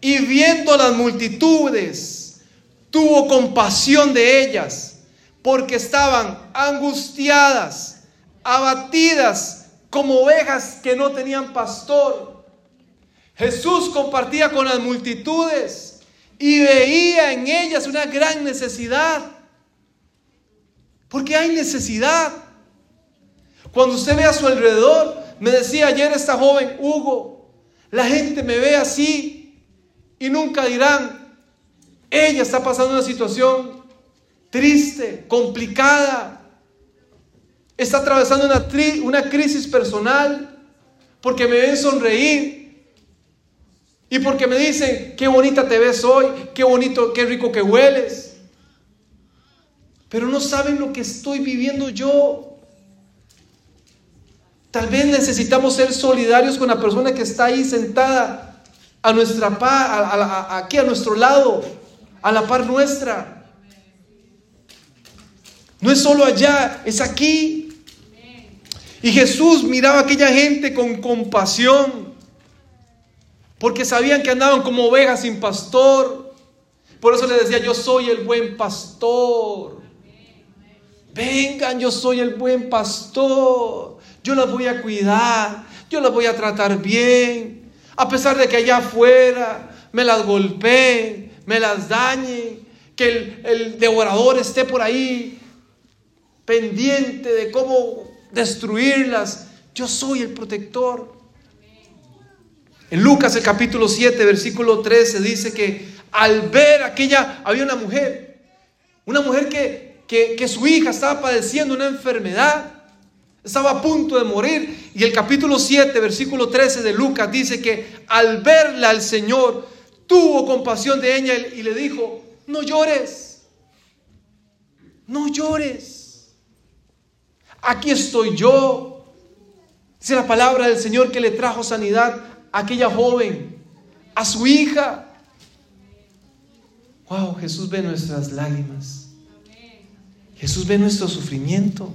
y viendo las multitudes, tuvo compasión de ellas, porque estaban angustiadas, abatidas como ovejas que no tenían pastor. Jesús compartía con las multitudes y veía en ellas una gran necesidad. Porque hay necesidad. Cuando usted ve a su alrededor, me decía ayer esta joven, Hugo, la gente me ve así y nunca dirán, ella está pasando una situación triste, complicada, está atravesando una, una crisis personal porque me ven sonreír y porque me dicen, qué bonita te ves hoy, qué bonito, qué rico que hueles. pero no saben lo que estoy viviendo yo. Tal vez necesitamos ser solidarios con la persona que está ahí sentada a nuestra par, aquí a nuestro lado, a la par nuestra. No es solo allá, es aquí. Y Jesús miraba a aquella gente con compasión, porque sabían que andaban como ovejas sin pastor. Por eso le decía, yo soy el buen pastor. Vengan, yo soy el buen pastor. Yo las voy a cuidar. Yo las voy a tratar bien. A pesar de que allá afuera me las golpeen, me las dañen, que el, el devorador esté por ahí pendiente de cómo destruirlas. Yo soy el protector. En Lucas el capítulo 7, versículo 13 dice que al ver aquella, había una mujer, una mujer que, que, su hija estaba padeciendo una enfermedad, estaba a punto de morir. Y el capítulo 7, versículo 13 de Lucas dice que al verla el Señor tuvo compasión de ella y le dijo, no llores, no llores, aquí estoy yo. Dice la palabra del Señor que le trajo sanidad a aquella joven, a su hija. Wow, Jesús ve nuestras lágrimas. Jesús ve nuestro sufrimiento.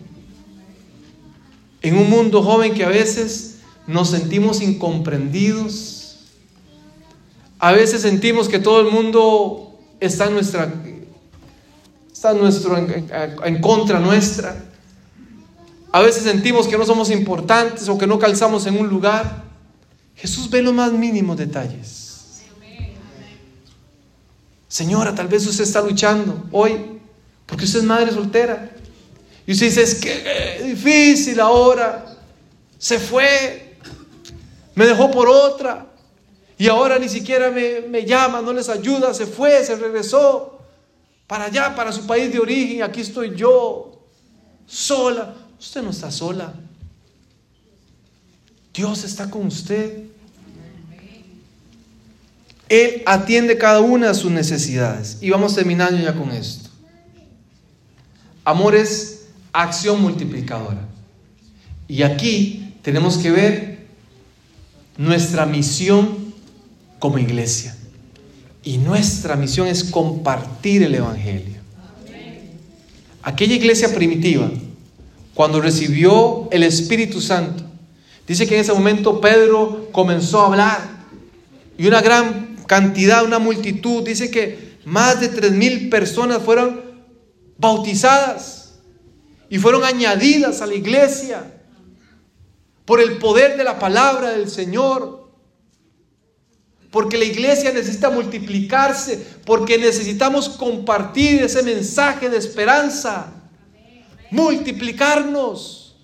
En un mundo joven que a veces nos sentimos incomprendidos, a veces sentimos que todo el mundo está en nuestra está nuestro, en, en contra nuestra. A veces sentimos que no somos importantes o que no calzamos en un lugar. Jesús ve los más mínimos detalles. Señora, tal vez usted está luchando hoy porque usted es madre soltera. Y usted dice, es que difícil ahora. Se fue. Me dejó por otra. Y ahora ni siquiera me, me llama, no les ayuda. Se fue, se regresó para allá, para su país de origen. Aquí estoy yo, sola. Usted no está sola. Dios está con usted. Él atiende cada una de sus necesidades. Y vamos terminando ya con esto. Amor es acción multiplicadora. Y aquí tenemos que ver nuestra misión como iglesia. Y nuestra misión es compartir el Evangelio. Aquella iglesia primitiva, cuando recibió el Espíritu Santo, dice que en ese momento Pedro comenzó a hablar y una gran cantidad, una multitud. Dice que más de tres mil personas fueron bautizadas y fueron añadidas a la iglesia por el poder de la palabra del Señor. Porque la iglesia necesita multiplicarse, porque necesitamos compartir ese mensaje de esperanza, multiplicarnos.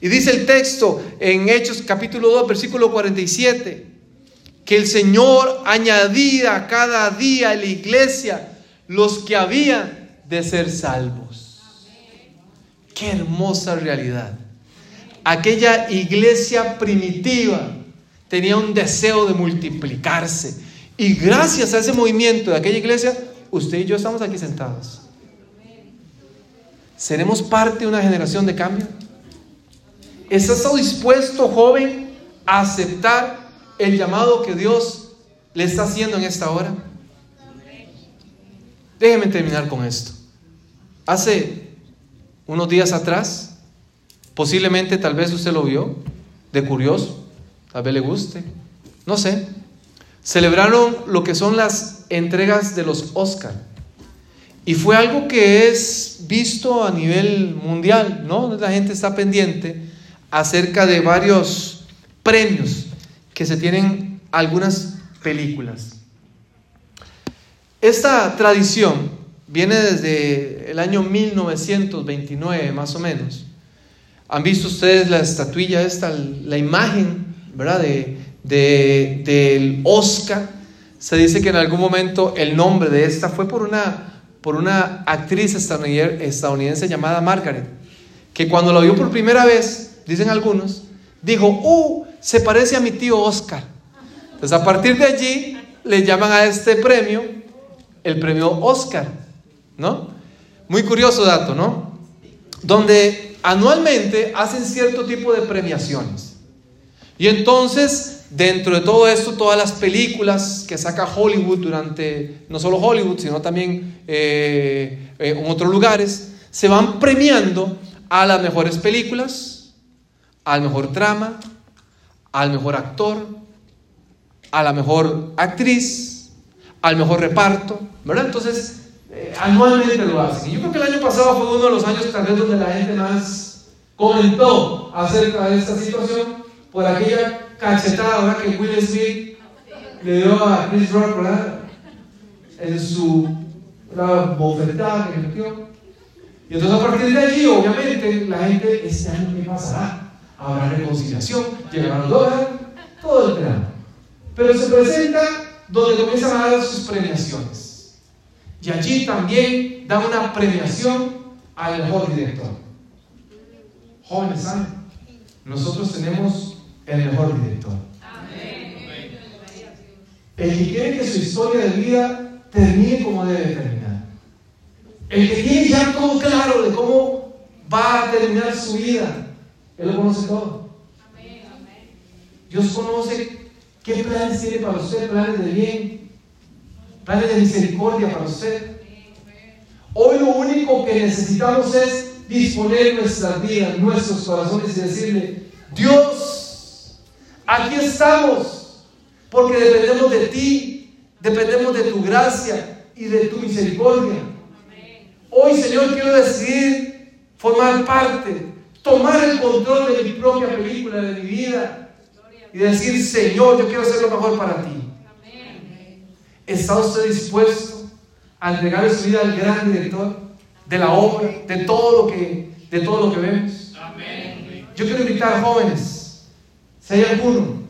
Y dice el texto en Hechos capítulo 2, versículo 47 que el Señor añadía cada día a la iglesia los que habían de ser salvos. Qué hermosa realidad. Aquella iglesia primitiva tenía un deseo de multiplicarse. Y gracias a ese movimiento de aquella iglesia, usted y yo estamos aquí sentados. ¿Seremos parte de una generación de cambio? ¿Estás dispuesto, joven, a aceptar el llamado que Dios le está haciendo en esta hora? Déjeme terminar con esto. Hace unos días atrás, posiblemente tal vez usted lo vio, de curioso, tal vez le guste, no sé, celebraron lo que son las entregas de los Oscar. Y fue algo que es visto a nivel mundial, ¿no? La gente está pendiente acerca de varios premios que se tienen algunas películas. Esta tradición viene desde el año 1929 más o menos. ¿Han visto ustedes la estatuilla esta, la imagen, ¿verdad? De, del Oscar. Se dice que en algún momento el nombre de esta fue por una, por una actriz estadounidense llamada Margaret, que cuando la vio por primera vez, dicen algunos, dijo, ¡uh! se parece a mi tío Oscar. Entonces a partir de allí le llaman a este premio el premio Oscar. ¿no? Muy curioso dato, ¿no? Donde anualmente hacen cierto tipo de premiaciones. Y entonces, dentro de todo esto, todas las películas que saca Hollywood durante, no solo Hollywood, sino también eh, eh, en otros lugares, se van premiando a las mejores películas, al mejor trama, al mejor actor, a la mejor actriz, al mejor reparto, ¿verdad? Entonces, eh, anualmente lo hacen. Yo creo que el año pasado fue uno de los años tal vez donde la gente más comentó acerca de esta situación por aquella cachetada que Will Smith le dio a Chris Rock. En su bofetada que metió. Y entonces a partir de allí, obviamente, la gente, este año ¿qué pasará? Habrá reconciliación, llegará el dólar, todo el tema. Pero se presenta donde comienzan a dar sus premiaciones. Y allí también da una premiación al mejor director. Jóvenes, ¿saben? Nosotros tenemos el mejor director. El que quiere que su historia de vida termine como debe terminar. El que tiene ya todo claro de cómo va a terminar su vida. Él lo conoce todo. Dios conoce qué planes tiene para usted, planes de bien, planes de misericordia para usted. Hoy lo único que necesitamos es disponer nuestras vidas, nuestros corazones y decirle, Dios, aquí estamos, porque dependemos de ti, dependemos de tu gracia y de tu misericordia. Hoy, Señor, quiero decidir formar parte, tomar el control de mi propia película, de mi vida, y decir, Señor, yo quiero hacer lo mejor para ti. ¿Está usted dispuesto a entregar su vida al gran director de la obra, de todo lo que, de todo lo que vemos? Yo quiero invitar a jóvenes, si hay alguno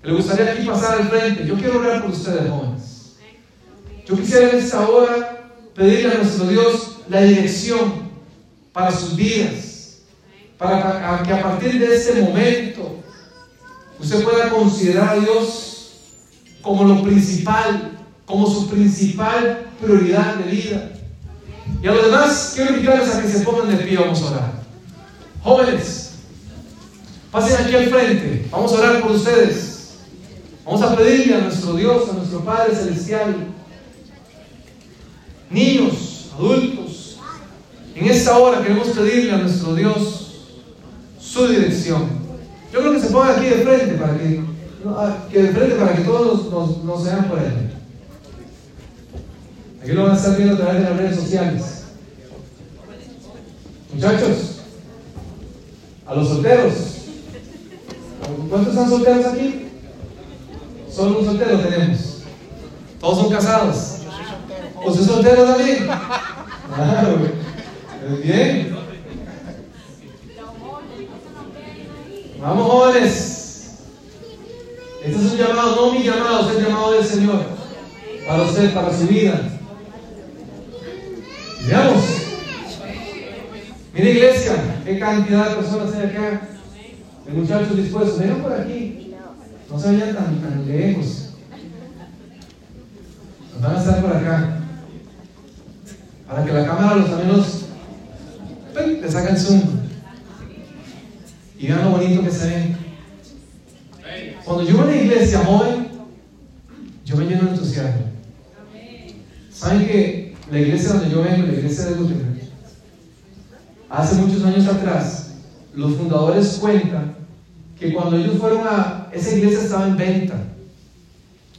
que le gustaría aquí pasar al frente, yo quiero orar por ustedes, jóvenes. Yo quisiera en esta hora pedirle a nuestro Dios la dirección para sus vidas, para que a partir de este momento usted pueda considerar a Dios como lo principal, como su principal prioridad de vida. Y a los demás quiero invitarles a que se pongan de pie, vamos a orar. Jóvenes, pasen aquí al frente, vamos a orar por ustedes. Vamos a pedirle a nuestro Dios, a nuestro Padre Celestial, niños, adultos, en esta hora queremos pedirle a nuestro Dios su dirección. Yo creo que se pongan aquí de frente para que, ah, que de frente para que todos nos, nos vean por él. Aquí lo van a estar viendo a través de las redes sociales. Muchachos, a los solteros. ¿Cuántos están solteros aquí? Solo un soltero tenemos. Todos son casados. ¿Usted es soltero también? Claro, bien. Vamos jóvenes. Este es un llamado, no mi llamado, es el llamado del Señor. Para usted, para su vida. Veamos. Mira iglesia, qué cantidad de personas hay acá. De muchachos dispuestos. Vengan por aquí. No se vayan tan, tan lejos. Van a estar por acá. Para que la cámara los amigos le sacan zoom. Y vean lo bonito que se ve. Cuando yo voy a una iglesia joven, yo me lleno de entusiasmo. ¿Saben que la iglesia donde yo vengo, la iglesia de Gutenberg, hace muchos años atrás, los fundadores cuentan que cuando ellos fueron a, esa iglesia estaba en venta.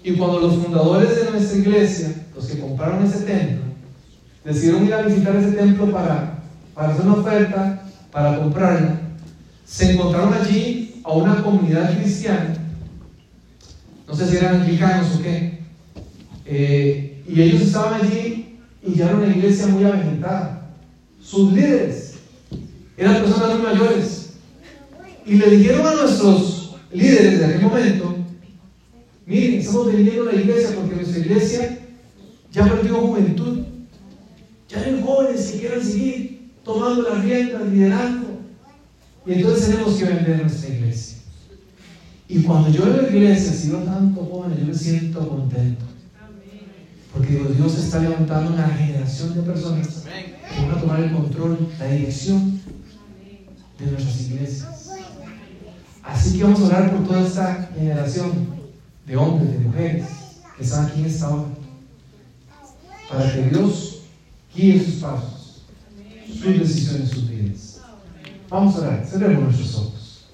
Y cuando los fundadores de nuestra iglesia, los que compraron ese templo, decidieron ir a visitar ese templo para, para hacer una oferta, para comprarla, se encontraron allí a una comunidad cristiana, no sé si eran anglicanos o qué, eh, y ellos estaban allí y ya era una iglesia muy avejentada. Sus líderes eran personas muy mayores y le dijeron a nuestros líderes de aquel momento, miren, estamos vendiendo la iglesia porque nuestra iglesia ya perdió juventud, ya hay jóvenes que quieran seguir tomando las riendas, liderando. Y entonces tenemos que vender nuestra iglesia. Y cuando yo veo la iglesia, si veo tanto jóvenes, yo me siento contento. Porque Dios está levantando una generación de personas que van a tomar el control, la dirección de nuestras iglesias. Así que vamos a orar por toda esta generación de hombres, de mujeres que están aquí en esta hora. Para que Dios guíe sus pasos, sus decisiones, sus vidas. Vamos a orar, cerremos nuestros ojos.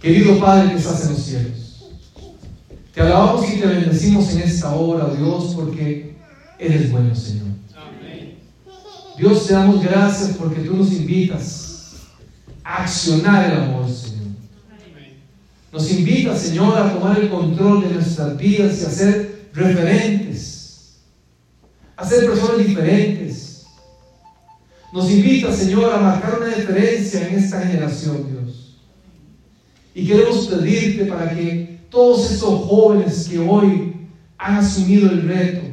Querido Padre que estás en los cielos, te alabamos y te bendecimos en esta hora, Dios, porque eres bueno, Señor. Dios, te damos gracias porque tú nos invitas accionar el amor, Señor. Nos invita, Señor, a tomar el control de nuestras vidas y a ser referentes, a ser personas diferentes. Nos invita, Señor, a marcar una diferencia en esta generación, Dios. Y queremos pedirte para que todos estos jóvenes que hoy han asumido el reto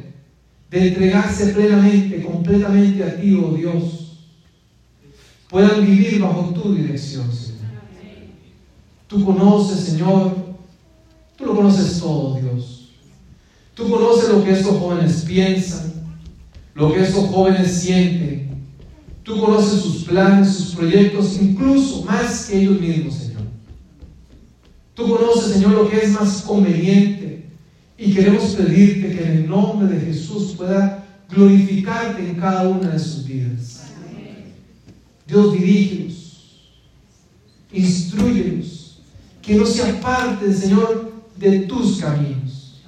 de entregarse plenamente, completamente a ti, oh Dios, puedan vivir bajo tu dirección, Señor. Tú conoces, Señor, tú lo conoces todo, Dios. Tú conoces lo que estos jóvenes piensan, lo que estos jóvenes sienten. Tú conoces sus planes, sus proyectos, incluso más que ellos mismos, Señor. Tú conoces, Señor, lo que es más conveniente. Y queremos pedirte que en el nombre de Jesús pueda glorificarte en cada una de sus vidas. Dios, dirígelos, instruyelos, que no se aparten, Señor, de tus caminos.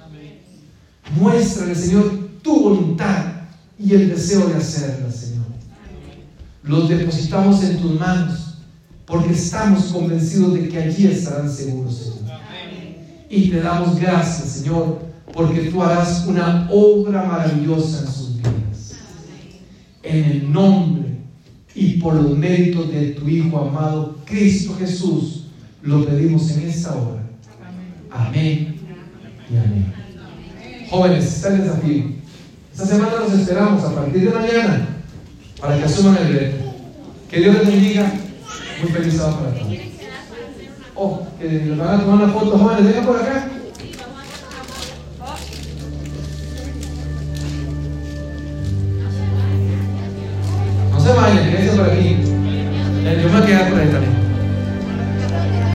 Muéstrale, Señor, tu voluntad y el deseo de hacerla, Señor. Los depositamos en tus manos porque estamos convencidos de que allí estarán seguros, Señor. Y te damos gracias, Señor, porque tú harás una obra maravillosa en sus vidas. En el nombre y por los méritos de tu Hijo amado, Cristo Jesús, lo pedimos en esta hora. Amén y amén. Jóvenes, está el desafío. Esta semana los esperamos a partir de mañana para que asuman el reto. Que Dios les bendiga. Muy feliz sábado para todos. Oh, que les van a tomar una foto, jóvenes, vengan por acá.